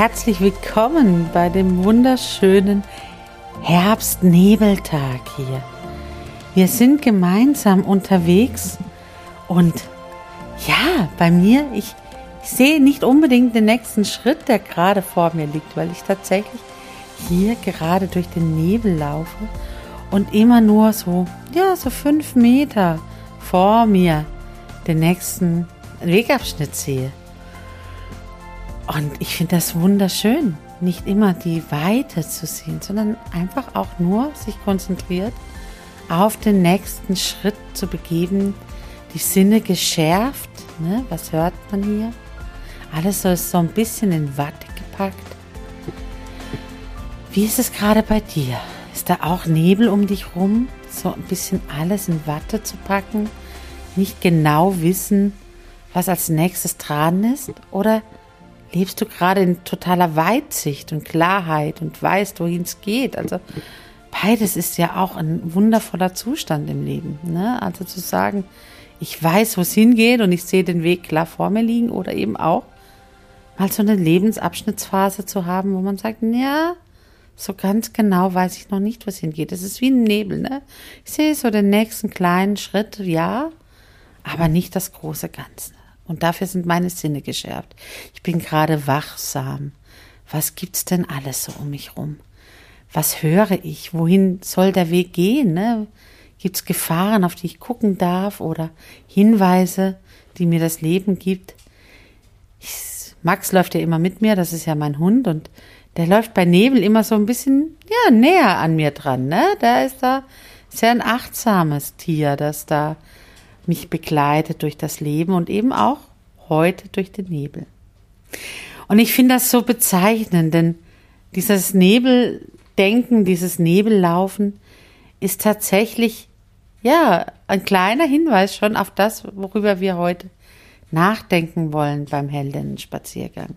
Herzlich willkommen bei dem wunderschönen Herbstnebeltag hier. Wir sind gemeinsam unterwegs und ja, bei mir, ich, ich sehe nicht unbedingt den nächsten Schritt, der gerade vor mir liegt, weil ich tatsächlich hier gerade durch den Nebel laufe und immer nur so, ja, so fünf Meter vor mir den nächsten Wegabschnitt sehe. Und ich finde das wunderschön, nicht immer die Weite zu sehen, sondern einfach auch nur sich konzentriert auf den nächsten Schritt zu begeben, die Sinne geschärft. Ne? Was hört man hier? Alles so ist so ein bisschen in Watte gepackt. Wie ist es gerade bei dir? Ist da auch Nebel um dich rum? So ein bisschen alles in Watte zu packen? Nicht genau wissen, was als nächstes dran ist? Oder lebst du gerade in totaler Weitsicht und Klarheit und weißt, wohin es geht. Also beides ist ja auch ein wundervoller Zustand im Leben. Ne? Also zu sagen, ich weiß, wo es hingeht und ich sehe den Weg klar vor mir liegen oder eben auch mal so eine Lebensabschnittsphase zu haben, wo man sagt, ja, so ganz genau weiß ich noch nicht, wo es hingeht. Es ist wie ein Nebel, ne? Ich sehe so den nächsten kleinen Schritt, ja, aber nicht das große Ganze. Und dafür sind meine Sinne geschärft. Ich bin gerade wachsam. Was gibt's denn alles so um mich rum? Was höre ich? Wohin soll der Weg gehen? Ne? Gibt's Gefahren, auf die ich gucken darf oder Hinweise, die mir das Leben gibt? Ich, Max läuft ja immer mit mir, das ist ja mein Hund und der läuft bei Nebel immer so ein bisschen ja näher an mir dran. Ne? Da ist da sehr ein achtsames Tier, das da mich begleitet durch das Leben und eben auch heute durch den Nebel. Und ich finde das so bezeichnend, denn dieses Nebeldenken, dieses Nebellaufen ist tatsächlich, ja, ein kleiner Hinweis schon auf das, worüber wir heute nachdenken wollen beim Heldinnen-Spaziergang.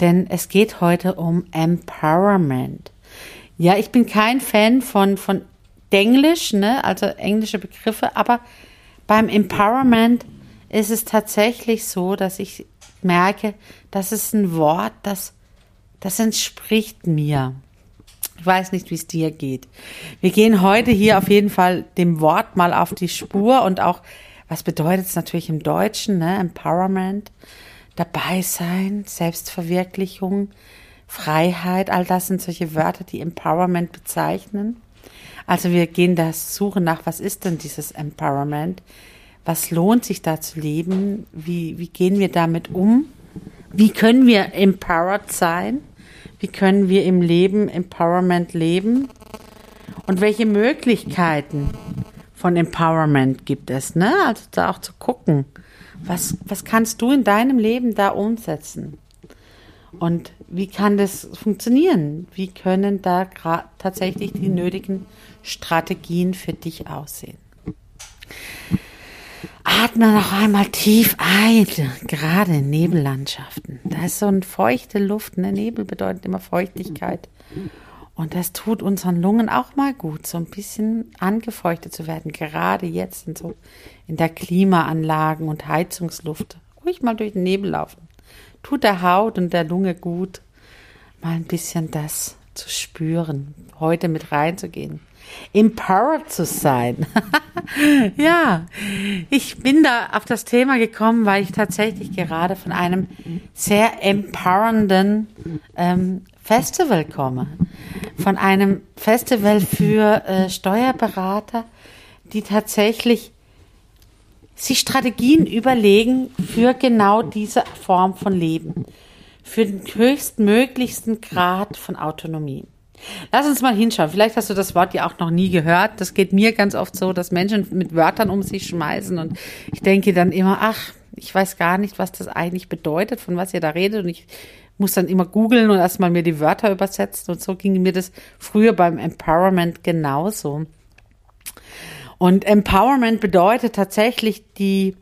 Denn es geht heute um Empowerment. Ja, ich bin kein Fan von, von Englisch, ne, also englische Begriffe, aber beim Empowerment ist es tatsächlich so, dass ich merke, das ist ein Wort, das, das entspricht mir. Ich weiß nicht, wie es dir geht. Wir gehen heute hier auf jeden Fall dem Wort mal auf die Spur und auch, was bedeutet es natürlich im Deutschen, ne? Empowerment, dabei sein, Selbstverwirklichung, Freiheit, all das sind solche Wörter, die Empowerment bezeichnen. Also wir gehen das Suchen nach, was ist denn dieses Empowerment? Was lohnt sich da zu leben? Wie, wie gehen wir damit um? Wie können wir empowered sein? Wie können wir im Leben Empowerment leben? Und welche Möglichkeiten von Empowerment gibt es? Ne? Also da auch zu gucken, was, was kannst du in deinem Leben da umsetzen? Und wie kann das funktionieren? Wie können da tatsächlich die nötigen Strategien für dich aussehen? Atme noch einmal tief ein, gerade in Nebellandschaften. Da ist so eine feuchte Luft. Ne? Nebel bedeutet immer Feuchtigkeit. Und das tut unseren Lungen auch mal gut, so ein bisschen angefeuchtet zu werden. Gerade jetzt in so in der Klimaanlagen und Heizungsluft. Ruhig mal durch den Nebel laufen. Tut der Haut und der Lunge gut, mal ein bisschen das zu spüren, heute mit reinzugehen. empowered zu sein. ja, ich bin da auf das Thema gekommen, weil ich tatsächlich gerade von einem sehr empowernden ähm, Festival komme. Von einem Festival für äh, Steuerberater, die tatsächlich sich Strategien überlegen für genau diese Form von Leben, für den höchstmöglichsten Grad von Autonomie. Lass uns mal hinschauen. Vielleicht hast du das Wort ja auch noch nie gehört. Das geht mir ganz oft so, dass Menschen mit Wörtern um sich schmeißen und ich denke dann immer, ach, ich weiß gar nicht, was das eigentlich bedeutet, von was ihr da redet und ich muss dann immer googeln und erstmal mir die Wörter übersetzen und so ging mir das früher beim Empowerment genauso. Und Empowerment bedeutet tatsächlich die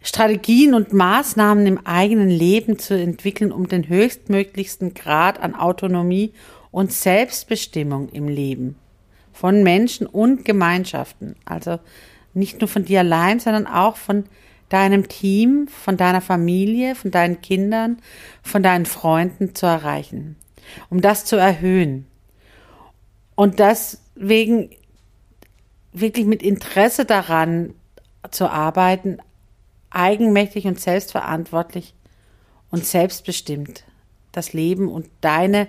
Strategien und Maßnahmen im eigenen Leben zu entwickeln, um den höchstmöglichsten Grad an Autonomie und Selbstbestimmung im Leben von Menschen und Gemeinschaften. Also nicht nur von dir allein, sondern auch von deinem Team, von deiner Familie, von deinen Kindern, von deinen Freunden zu erreichen, um das zu erhöhen. Und deswegen wirklich mit Interesse daran zu arbeiten, eigenmächtig und selbstverantwortlich und selbstbestimmt das Leben und deine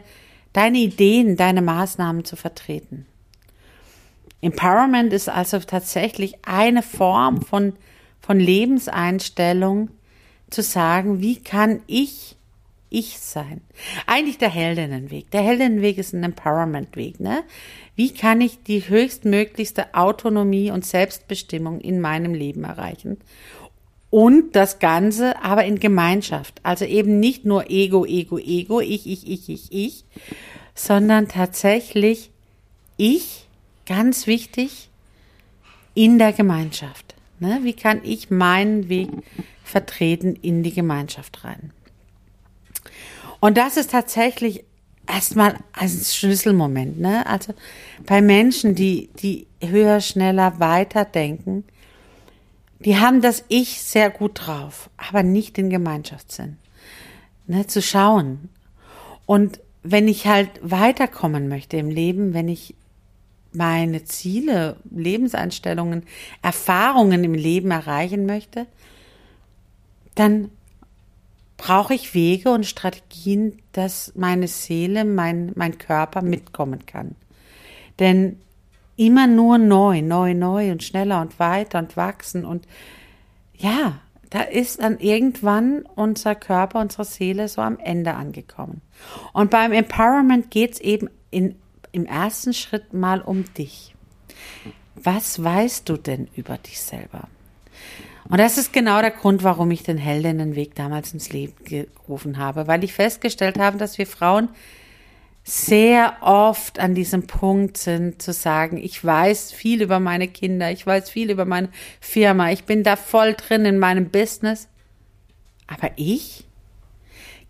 deine Ideen, deine Maßnahmen zu vertreten. Empowerment ist also tatsächlich eine Form von, von Lebenseinstellung, zu sagen, wie kann ich ich sein? Eigentlich der Heldinnenweg. Der Heldinnenweg ist ein Empowerment-Weg. Ne? Wie kann ich die höchstmöglichste Autonomie und Selbstbestimmung in meinem Leben erreichen? Und das Ganze aber in Gemeinschaft. Also eben nicht nur Ego, Ego, Ego, ich, ich, ich, ich, ich, sondern tatsächlich ich, ganz wichtig, in der Gemeinschaft. Ne? Wie kann ich meinen Weg vertreten in die Gemeinschaft rein? Und das ist tatsächlich erstmal ein Schlüsselmoment. Ne? Also bei Menschen, die, die höher, schneller, weiter denken, die haben das Ich sehr gut drauf, aber nicht den Gemeinschaftssinn. Ne, zu schauen. Und wenn ich halt weiterkommen möchte im Leben, wenn ich meine Ziele, Lebenseinstellungen, Erfahrungen im Leben erreichen möchte, dann brauche ich Wege und Strategien, dass meine Seele, mein, mein Körper mitkommen kann. Denn immer nur neu, neu, neu und schneller und weiter und wachsen und ja, da ist dann irgendwann unser Körper, unsere Seele so am Ende angekommen. Und beim Empowerment geht es eben in, im ersten Schritt mal um dich. Was weißt du denn über dich selber? Und das ist genau der Grund, warum ich den Heldinnenweg damals ins Leben gerufen habe, weil ich festgestellt habe, dass wir Frauen sehr oft an diesem Punkt sind, zu sagen, ich weiß viel über meine Kinder, ich weiß viel über meine Firma, ich bin da voll drin in meinem Business. Aber ich?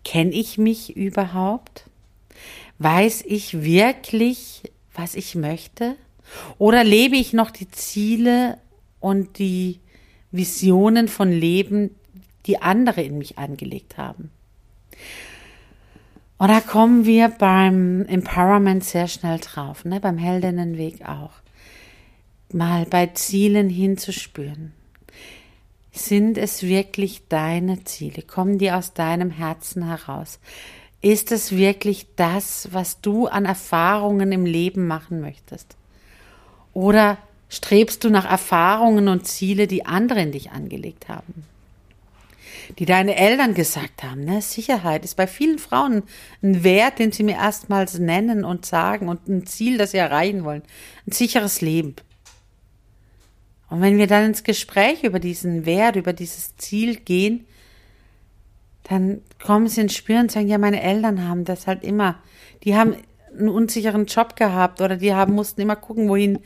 Kenne ich mich überhaupt? Weiß ich wirklich, was ich möchte? Oder lebe ich noch die Ziele und die Visionen von Leben, die andere in mich angelegt haben? Und da kommen wir beim Empowerment sehr schnell drauf, ne? beim Heldinnenweg auch. Mal bei Zielen hinzuspüren. Sind es wirklich deine Ziele? Kommen die aus deinem Herzen heraus? Ist es wirklich das, was du an Erfahrungen im Leben machen möchtest? Oder strebst du nach Erfahrungen und Ziele, die andere in dich angelegt haben? Die deine Eltern gesagt haben. Ne? Sicherheit ist bei vielen Frauen ein Wert, den sie mir erstmals nennen und sagen und ein Ziel, das sie erreichen wollen. Ein sicheres Leben. Und wenn wir dann ins Gespräch über diesen Wert, über dieses Ziel gehen, dann kommen sie ins Spüren und sagen, ja, meine Eltern haben das halt immer. Die haben einen unsicheren Job gehabt oder die haben, mussten immer gucken, wohin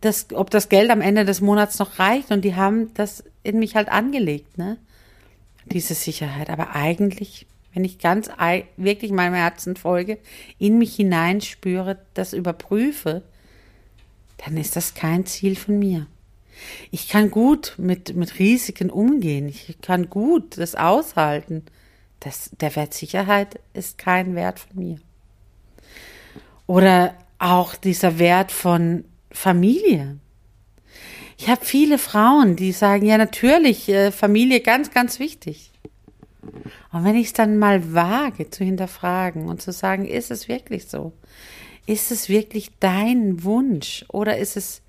das, ob das Geld am Ende des Monats noch reicht und die haben das in mich halt angelegt, ne? Diese Sicherheit. Aber eigentlich, wenn ich ganz wirklich meinem Herzen folge, in mich hineinspüre, das überprüfe, dann ist das kein Ziel von mir. Ich kann gut mit, mit Risiken umgehen. Ich kann gut das aushalten. Das, der Wert Sicherheit ist kein Wert von mir. Oder auch dieser Wert von Familie. Ich habe viele Frauen, die sagen, ja natürlich, äh, Familie ganz, ganz wichtig. Und wenn ich es dann mal wage zu hinterfragen und zu sagen, ist es wirklich so? Ist es wirklich dein Wunsch oder ist es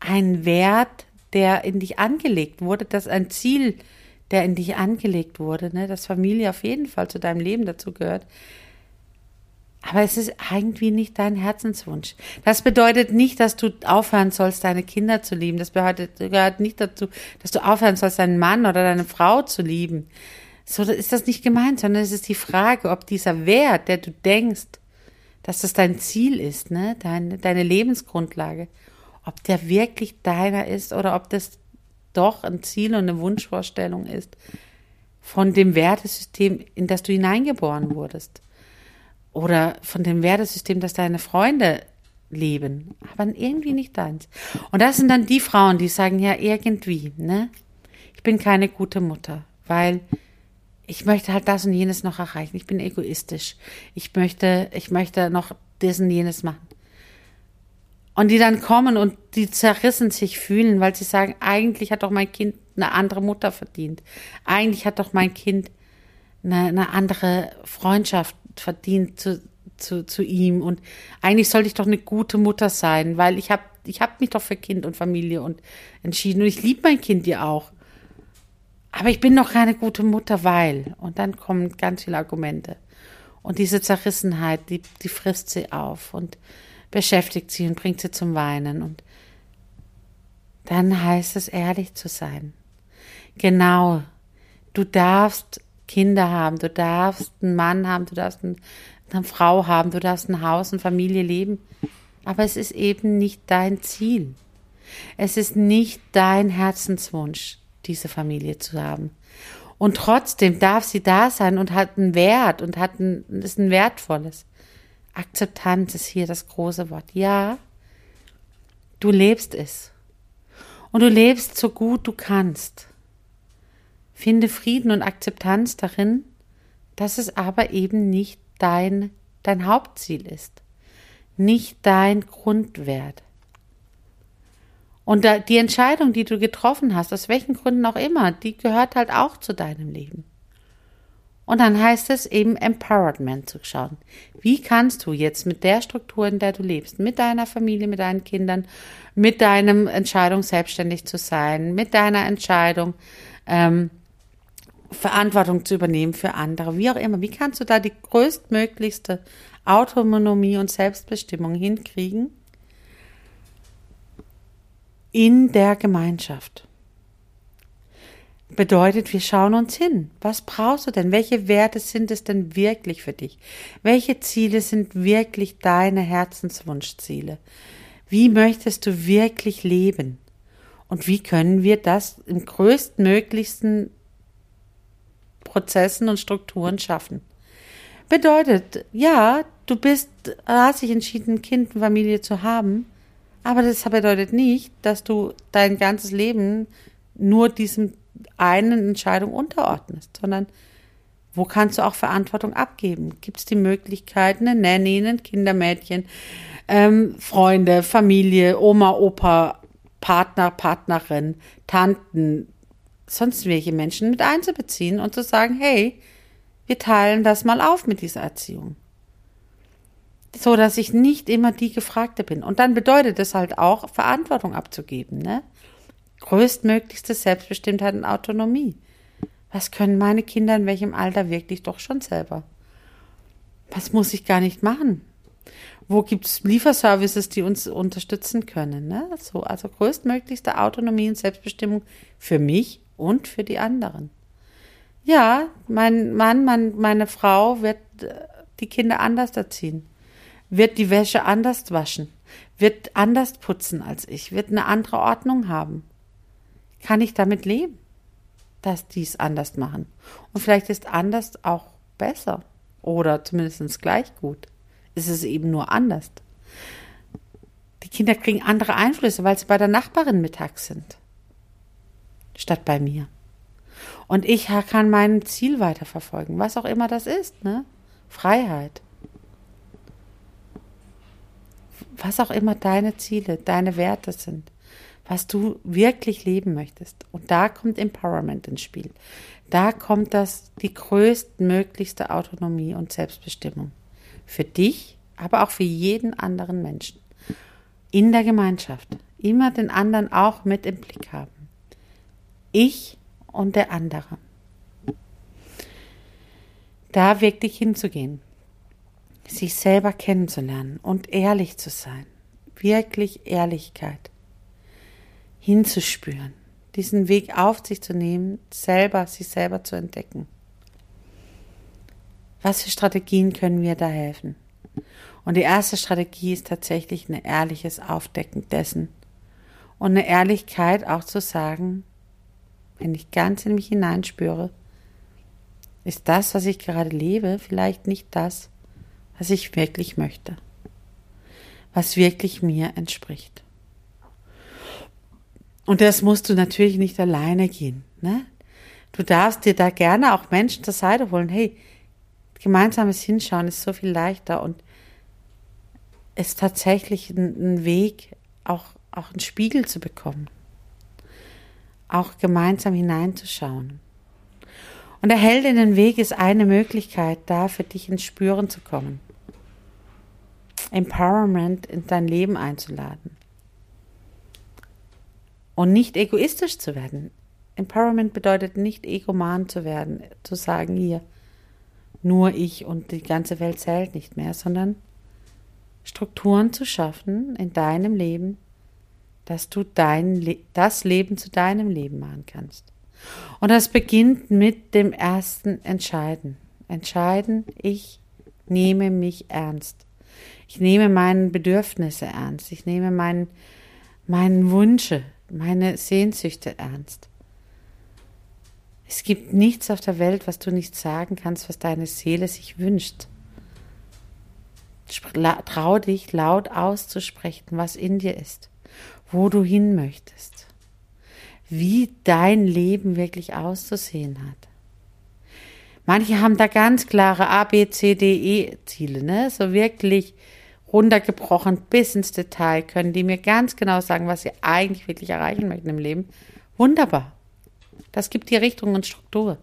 ein Wert, der in dich angelegt wurde, das ein Ziel, der in dich angelegt wurde, ne? dass Familie auf jeden Fall zu deinem Leben dazu gehört. Aber es ist irgendwie nicht dein Herzenswunsch. Das bedeutet nicht, dass du aufhören sollst, deine Kinder zu lieben. Das gehört nicht dazu, dass du aufhören sollst, deinen Mann oder deine Frau zu lieben. So ist das nicht gemeint, sondern es ist die Frage, ob dieser Wert, der du denkst, dass das dein Ziel ist, ne, deine, deine Lebensgrundlage, ob der wirklich deiner ist oder ob das doch ein Ziel und eine Wunschvorstellung ist von dem Wertesystem, in das du hineingeboren wurdest. Oder von dem Wertesystem, das deine Freunde leben, aber irgendwie nicht deins. Und das sind dann die Frauen, die sagen, ja, irgendwie, ne? Ich bin keine gute Mutter, weil ich möchte halt das und jenes noch erreichen. Ich bin egoistisch. Ich möchte, ich möchte noch das und jenes machen. Und die dann kommen und die zerrissen sich fühlen, weil sie sagen, eigentlich hat doch mein Kind eine andere Mutter verdient. Eigentlich hat doch mein Kind eine, eine andere Freundschaft verdient zu, zu, zu ihm. Und eigentlich sollte ich doch eine gute Mutter sein, weil ich habe ich hab mich doch für Kind und Familie und entschieden. Und ich liebe mein Kind ja auch. Aber ich bin noch keine gute Mutter, weil. Und dann kommen ganz viele Argumente. Und diese Zerrissenheit, die, die frisst sie auf und beschäftigt sie und bringt sie zum Weinen. Und dann heißt es, ehrlich zu sein. Genau. Du darfst Kinder haben, du darfst einen Mann haben, du darfst eine Frau haben, du darfst ein Haus, eine Familie leben. Aber es ist eben nicht dein Ziel. Es ist nicht dein Herzenswunsch diese Familie zu haben. Und trotzdem darf sie da sein und hat einen Wert und hat ein, ist ein wertvolles. Akzeptanz ist hier das große Wort. Ja, du lebst es. Und du lebst so gut du kannst. Finde Frieden und Akzeptanz darin, dass es aber eben nicht dein, dein Hauptziel ist. Nicht dein Grundwert. Und die Entscheidung, die du getroffen hast, aus welchen Gründen auch immer, die gehört halt auch zu deinem Leben. Und dann heißt es eben Empowerment zu schauen. Wie kannst du jetzt mit der Struktur, in der du lebst, mit deiner Familie, mit deinen Kindern, mit deinem Entscheidung, selbstständig zu sein, mit deiner Entscheidung, ähm, Verantwortung zu übernehmen für andere, wie auch immer, wie kannst du da die größtmöglichste Autonomie und Selbstbestimmung hinkriegen? in der Gemeinschaft. Bedeutet, wir schauen uns hin. Was brauchst du denn? Welche Werte sind es denn wirklich für dich? Welche Ziele sind wirklich deine Herzenswunschziele? Wie möchtest du wirklich leben? Und wie können wir das im größtmöglichsten Prozessen und Strukturen schaffen? Bedeutet, ja, du bist, hast dich entschieden, Kind und Familie zu haben, aber das bedeutet nicht, dass du dein ganzes Leben nur diesem einen Entscheidung unterordnest, sondern wo kannst du auch Verantwortung abgeben? Gibt es die Möglichkeit, eine Nanny, ein Kindermädchen, ähm, Freunde, Familie, Oma, Opa, Partner, Partnerin, Tanten, sonst welche Menschen mit einzubeziehen und zu sagen, hey, wir teilen das mal auf mit dieser Erziehung so dass ich nicht immer die Gefragte bin. Und dann bedeutet es halt auch, Verantwortung abzugeben, ne? Größtmöglichste Selbstbestimmtheit und Autonomie. Was können meine Kinder in welchem Alter wirklich doch schon selber? Was muss ich gar nicht machen? Wo gibt's Lieferservices, die uns unterstützen können? Ne? So, also größtmöglichste Autonomie und Selbstbestimmung für mich und für die anderen. Ja, mein Mann, mein, meine Frau wird äh, die Kinder anders erziehen wird die Wäsche anders waschen, wird anders putzen als ich, wird eine andere Ordnung haben. Kann ich damit leben, dass die es anders machen? Und vielleicht ist anders auch besser oder zumindest gleich gut. Ist es eben nur anders. Die Kinder kriegen andere Einflüsse, weil sie bei der Nachbarin mittags sind, statt bei mir. Und ich kann mein Ziel weiterverfolgen, was auch immer das ist, ne? Freiheit. was auch immer deine Ziele, deine Werte sind, was du wirklich leben möchtest. Und da kommt Empowerment ins Spiel. Da kommt das die größtmöglichste Autonomie und Selbstbestimmung. Für dich, aber auch für jeden anderen Menschen. In der Gemeinschaft. Immer den anderen auch mit im Blick haben. Ich und der andere. Da wirklich hinzugehen. Sich selber kennenzulernen und ehrlich zu sein. Wirklich Ehrlichkeit hinzuspüren, diesen Weg auf sich zu nehmen, selber, sich selber zu entdecken. Was für Strategien können mir da helfen? Und die erste Strategie ist tatsächlich ein ehrliches Aufdecken dessen und eine Ehrlichkeit auch zu sagen, wenn ich ganz in mich hineinspüre, ist das, was ich gerade lebe, vielleicht nicht das, was ich wirklich möchte, was wirklich mir entspricht. Und das musst du natürlich nicht alleine gehen. Ne? Du darfst dir da gerne auch Menschen zur Seite holen. Hey, gemeinsames Hinschauen ist so viel leichter und ist tatsächlich ein, Weg, auch, auch einen Spiegel zu bekommen. Auch gemeinsam hineinzuschauen. Und der Heldinnenweg ist eine Möglichkeit, da für dich ins Spüren zu kommen. Empowerment in dein Leben einzuladen und nicht egoistisch zu werden. Empowerment bedeutet nicht egoman zu werden, zu sagen, hier, nur ich und die ganze Welt zählt nicht mehr, sondern Strukturen zu schaffen in deinem Leben, dass du dein Le das Leben zu deinem Leben machen kannst. Und das beginnt mit dem ersten Entscheiden. Entscheiden, ich nehme mich ernst. Ich nehme meine Bedürfnisse ernst. Ich nehme meinen, meinen Wünsche meine Sehnsüchte ernst. Es gibt nichts auf der Welt, was du nicht sagen kannst, was deine Seele sich wünscht. Trau dich laut auszusprechen, was in dir ist, wo du hin möchtest, wie dein Leben wirklich auszusehen hat. Manche haben da ganz klare A, B, C, D, E Ziele, ne? So wirklich runtergebrochen bis ins Detail, können die mir ganz genau sagen, was sie eigentlich wirklich erreichen möchten im Leben. Wunderbar. Das gibt die Richtung und Struktur.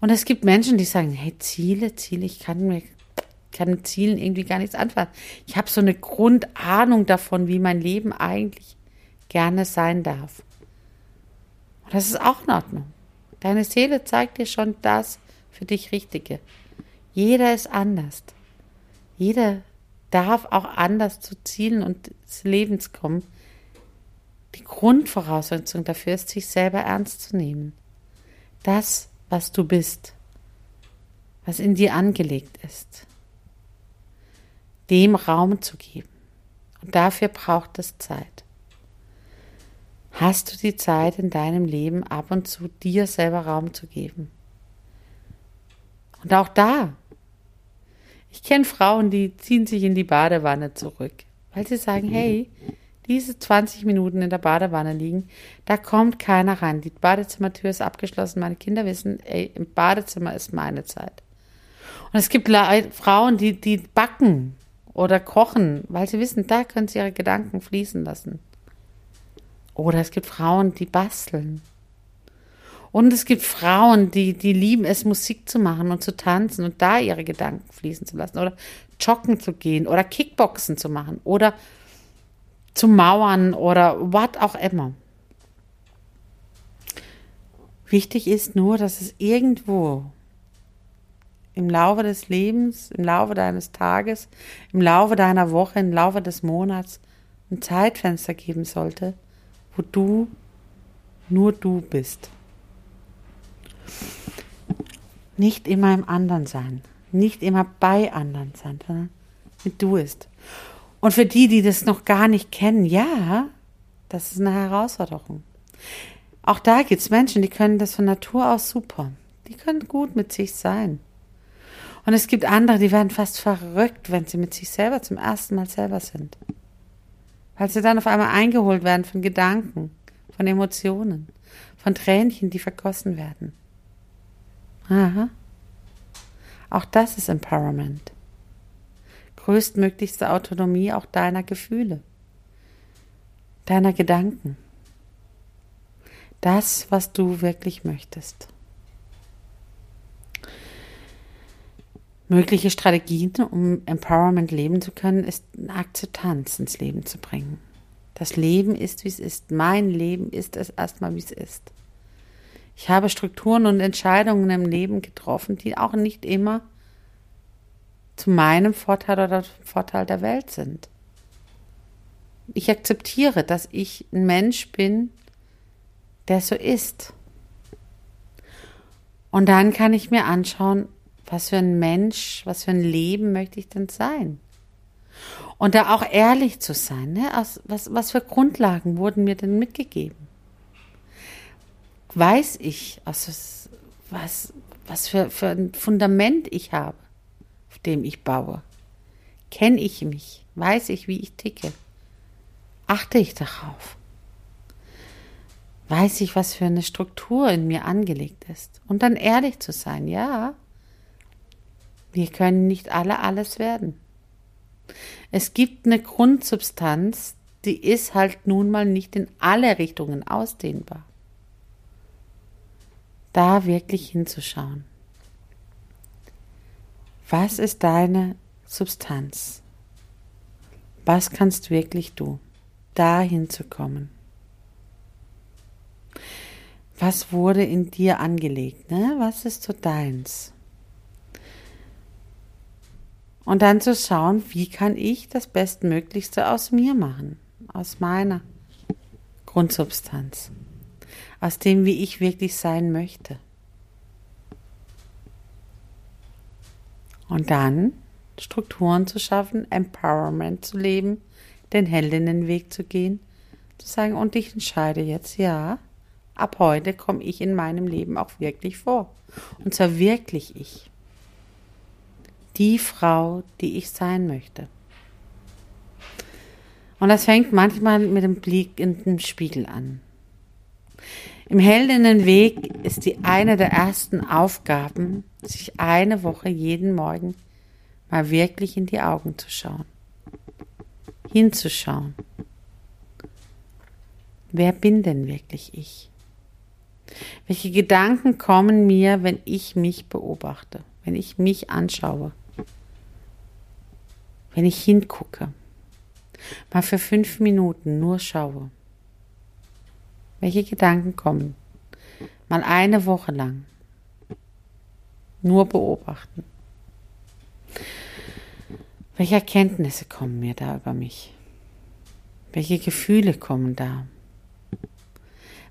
Und es gibt Menschen, die sagen, hey, Ziele, Ziele, ich kann mir kann mit Zielen irgendwie gar nichts anfangen. Ich habe so eine Grundahnung davon, wie mein Leben eigentlich gerne sein darf. Und das ist auch in Ordnung. Deine Seele zeigt dir schon das für dich Richtige. Jeder ist anders. Jeder darf auch anders zu Zielen und des Lebens kommen. Die Grundvoraussetzung dafür ist, sich selber ernst zu nehmen. Das, was du bist, was in dir angelegt ist, dem Raum zu geben. Und dafür braucht es Zeit. Hast du die Zeit in deinem Leben ab und zu dir selber Raum zu geben? Und auch da ich kenne Frauen, die ziehen sich in die Badewanne zurück, weil sie sagen, hey, diese 20 Minuten in der Badewanne liegen, da kommt keiner rein. Die Badezimmertür ist abgeschlossen. Meine Kinder wissen, ey, im Badezimmer ist meine Zeit. Und es gibt Frauen, die, die backen oder kochen, weil sie wissen, da können sie ihre Gedanken fließen lassen. Oder es gibt Frauen, die basteln. Und es gibt Frauen, die, die lieben es, Musik zu machen und zu tanzen und da ihre Gedanken fließen zu lassen. Oder joggen zu gehen oder Kickboxen zu machen oder zu mauern oder was auch immer. Wichtig ist nur, dass es irgendwo im Laufe des Lebens, im Laufe deines Tages, im Laufe deiner Woche, im Laufe des Monats ein Zeitfenster geben sollte, wo du nur du bist. Nicht immer im anderen sein, nicht immer bei anderen sein, sondern mit du ist. Und für die, die das noch gar nicht kennen, ja, das ist eine Herausforderung. Auch da gibt es Menschen, die können das von Natur aus super. Die können gut mit sich sein. Und es gibt andere, die werden fast verrückt, wenn sie mit sich selber zum ersten Mal selber sind. Weil sie dann auf einmal eingeholt werden von Gedanken, von Emotionen, von Tränchen, die vergossen werden. Aha. Auch das ist Empowerment. größtmöglichste Autonomie auch deiner Gefühle, deiner Gedanken. Das, was du wirklich möchtest. Mögliche Strategien, um Empowerment leben zu können, ist eine Akzeptanz ins Leben zu bringen. Das Leben ist, wie es ist. Mein Leben ist es erstmal, wie es ist. Ich habe Strukturen und Entscheidungen im Leben getroffen, die auch nicht immer zu meinem Vorteil oder zum Vorteil der Welt sind. Ich akzeptiere, dass ich ein Mensch bin, der so ist. Und dann kann ich mir anschauen, was für ein Mensch, was für ein Leben möchte ich denn sein? Und da auch ehrlich zu sein, ne? Aus, was, was für Grundlagen wurden mir denn mitgegeben? Weiß ich, aus, was, was für, für ein Fundament ich habe? auf dem ich baue? Kenne ich mich? Weiß ich, wie ich ticke? Achte ich darauf? Weiß ich, was für eine Struktur in mir angelegt ist? Und dann ehrlich zu sein, ja, wir können nicht alle alles werden. Es gibt eine Grundsubstanz, die ist halt nun mal nicht in alle Richtungen ausdehnbar. Da wirklich hinzuschauen. Was ist deine Substanz? Was kannst wirklich du, dahin zu kommen? Was wurde in dir angelegt? Ne? Was ist so deins? Und dann zu schauen, wie kann ich das Bestmöglichste aus mir machen, aus meiner Grundsubstanz, aus dem, wie ich wirklich sein möchte. Und dann Strukturen zu schaffen, Empowerment zu leben, den Heldinnenweg zu gehen, zu sagen, und ich entscheide jetzt, ja, ab heute komme ich in meinem Leben auch wirklich vor. Und zwar wirklich ich. Die Frau, die ich sein möchte. Und das fängt manchmal mit dem Blick in den Spiegel an. Im Heldinnenweg ist die eine der ersten Aufgaben, sich eine Woche jeden Morgen mal wirklich in die Augen zu schauen. Hinzuschauen. Wer bin denn wirklich ich? Welche Gedanken kommen mir, wenn ich mich beobachte, wenn ich mich anschaue, wenn ich hingucke, mal für fünf Minuten nur schaue? Welche Gedanken kommen? Mal eine Woche lang. Nur beobachten. Welche Erkenntnisse kommen mir da über mich? Welche Gefühle kommen da?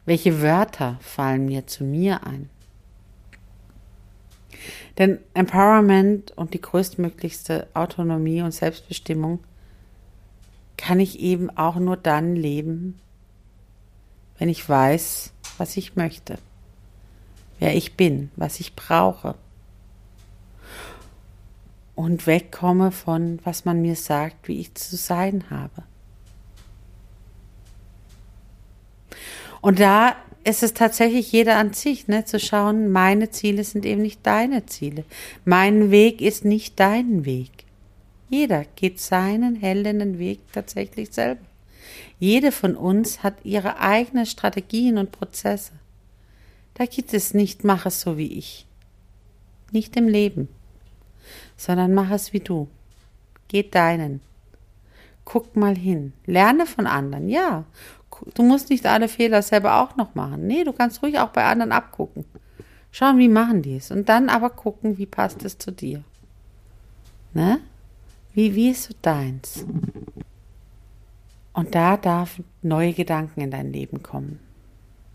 Welche Wörter fallen mir zu mir ein? Denn Empowerment und die größtmöglichste Autonomie und Selbstbestimmung kann ich eben auch nur dann leben, wenn ich weiß, was ich möchte, wer ich bin, was ich brauche. Und wegkomme von, was man mir sagt, wie ich zu sein habe. Und da ist es tatsächlich jeder an sich, ne, zu schauen, meine Ziele sind eben nicht deine Ziele. Mein Weg ist nicht dein Weg. Jeder geht seinen hellenden Weg tatsächlich selber. Jede von uns hat ihre eigenen Strategien und Prozesse. Da gibt es nicht, mach es so wie ich. Nicht im Leben, sondern mach es wie du. Geh deinen. Guck mal hin. Lerne von anderen, ja. Du musst nicht alle Fehler selber auch noch machen. Nee, du kannst ruhig auch bei anderen abgucken. Schauen, wie machen die es. Und dann aber gucken, wie passt es zu dir. Ne? Wie, wie ist so deins? Und da darf neue Gedanken in dein Leben kommen.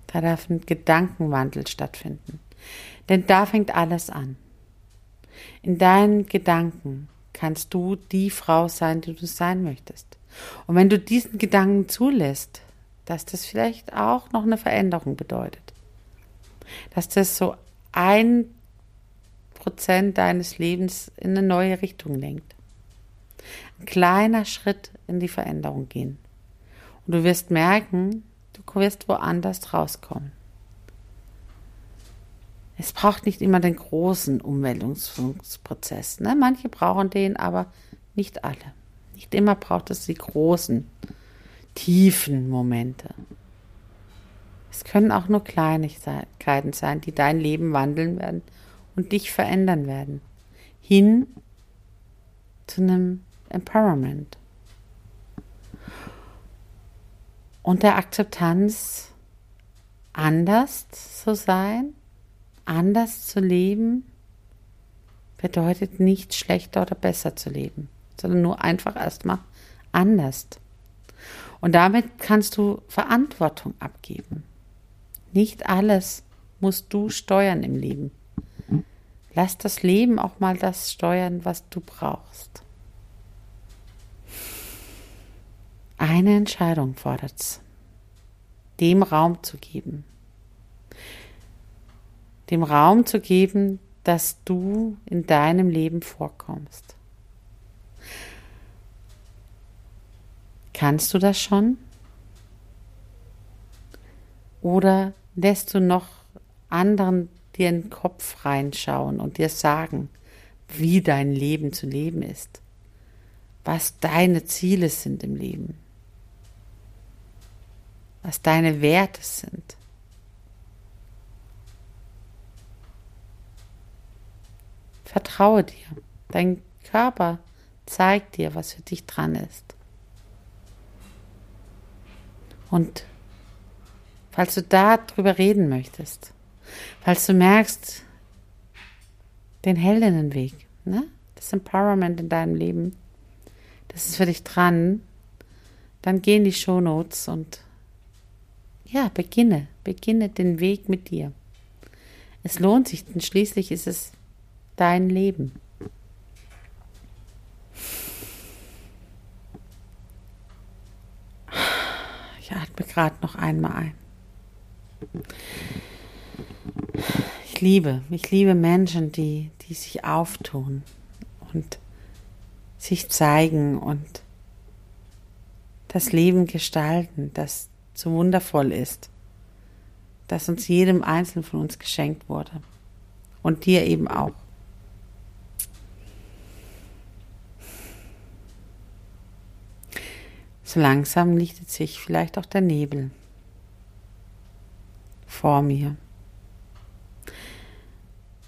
Da darf ein Gedankenwandel stattfinden. Denn da fängt alles an. In deinen Gedanken kannst du die Frau sein, die du sein möchtest. Und wenn du diesen Gedanken zulässt, dass das vielleicht auch noch eine Veränderung bedeutet, dass das so ein Prozent deines Lebens in eine neue Richtung lenkt. Ein kleiner Schritt in die Veränderung gehen. Und du wirst merken, du wirst woanders rauskommen. Es braucht nicht immer den großen Umwälzungsprozess. Ne? Manche brauchen den, aber nicht alle. Nicht immer braucht es die großen, tiefen Momente. Es können auch nur Kleinigkeiten sein, die dein Leben wandeln werden und dich verändern werden. Hin zu einem Empowerment. Und der Akzeptanz, anders zu sein, anders zu leben, bedeutet nicht schlechter oder besser zu leben, sondern nur einfach erstmal anders. Und damit kannst du Verantwortung abgeben. Nicht alles musst du steuern im Leben. Lass das Leben auch mal das steuern, was du brauchst. Eine Entscheidung fordert es, dem Raum zu geben. Dem Raum zu geben, dass du in deinem Leben vorkommst. Kannst du das schon? Oder lässt du noch anderen dir in den Kopf reinschauen und dir sagen, wie dein Leben zu leben ist, was deine Ziele sind im Leben, was deine Werte sind. Vertraue dir. Dein Körper zeigt dir, was für dich dran ist. Und falls du darüber reden möchtest, falls du merkst, den Heldinnenweg, ne? das Empowerment in deinem Leben, das ist für dich dran, dann geh in die Show Notes und ja, beginne, beginne den Weg mit dir. Es lohnt sich, denn schließlich ist es dein Leben. Ich atme gerade noch einmal ein. Ich liebe, ich liebe Menschen, die, die sich auftun und sich zeigen und das Leben gestalten, das so wundervoll ist, das uns jedem Einzelnen von uns geschenkt wurde und dir eben auch. So langsam lichtet sich vielleicht auch der Nebel vor mir.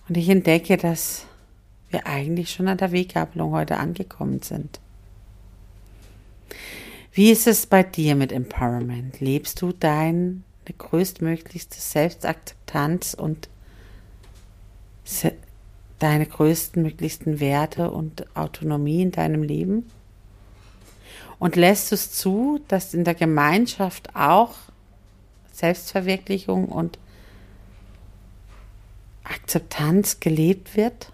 Und ich entdecke, dass wir eigentlich schon an der Weggabelung heute angekommen sind. Wie ist es bei dir mit Empowerment? Lebst du deine größtmöglichste Selbstakzeptanz und deine größtmöglichsten Werte und Autonomie in deinem Leben? Und lässt es zu, dass in der Gemeinschaft auch Selbstverwirklichung und Akzeptanz gelebt wird?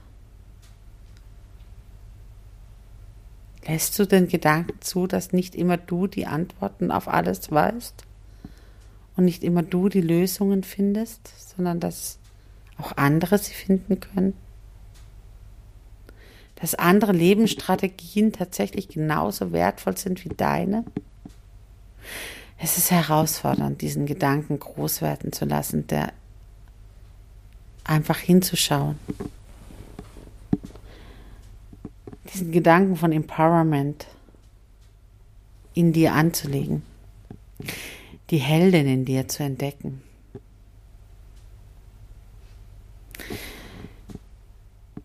Lässt du den Gedanken zu, dass nicht immer du die Antworten auf alles weißt und nicht immer du die Lösungen findest, sondern dass auch andere sie finden können? Dass andere Lebensstrategien tatsächlich genauso wertvoll sind wie deine? Es ist herausfordernd, diesen Gedanken groß werden zu lassen, der einfach hinzuschauen. Diesen Gedanken von Empowerment in dir anzulegen. Die Heldin in dir zu entdecken.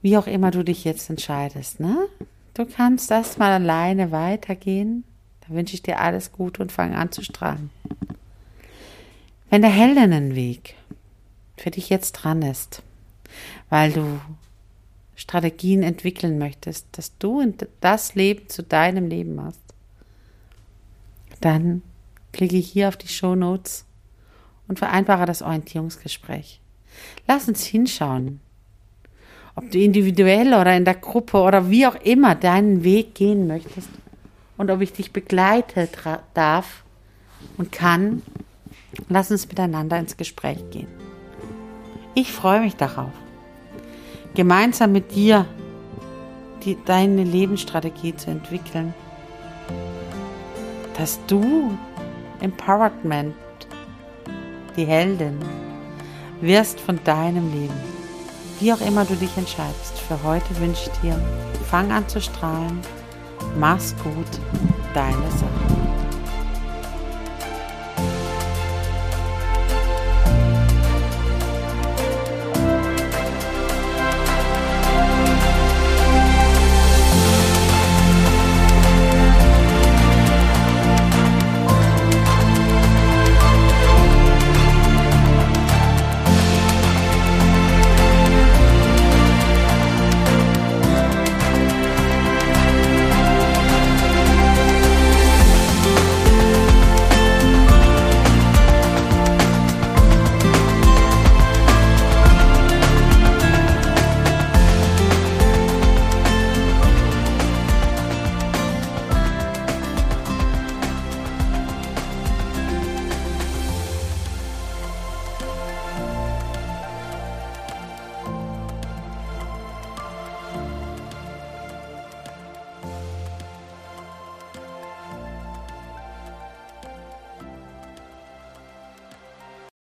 Wie auch immer du dich jetzt entscheidest, ne? Du kannst erstmal alleine weitergehen. Da wünsche ich dir alles Gute und fang an zu strahlen. Wenn der Heldinnenweg für dich jetzt dran ist, weil du Strategien entwickeln möchtest, dass du das Leben zu deinem Leben machst, dann klicke hier auf die Show Notes und vereinbare das Orientierungsgespräch. Lass uns hinschauen, ob du individuell oder in der Gruppe oder wie auch immer deinen Weg gehen möchtest und ob ich dich begleiten darf und kann, lass uns miteinander ins Gespräch gehen. Ich freue mich darauf, gemeinsam mit dir die, deine Lebensstrategie zu entwickeln, dass du Empowerment, die Heldin, wirst von deinem Leben. Wie auch immer du dich entscheidest, für heute wünsche ich dir, fang an zu strahlen, Mach's gut, deine Sache.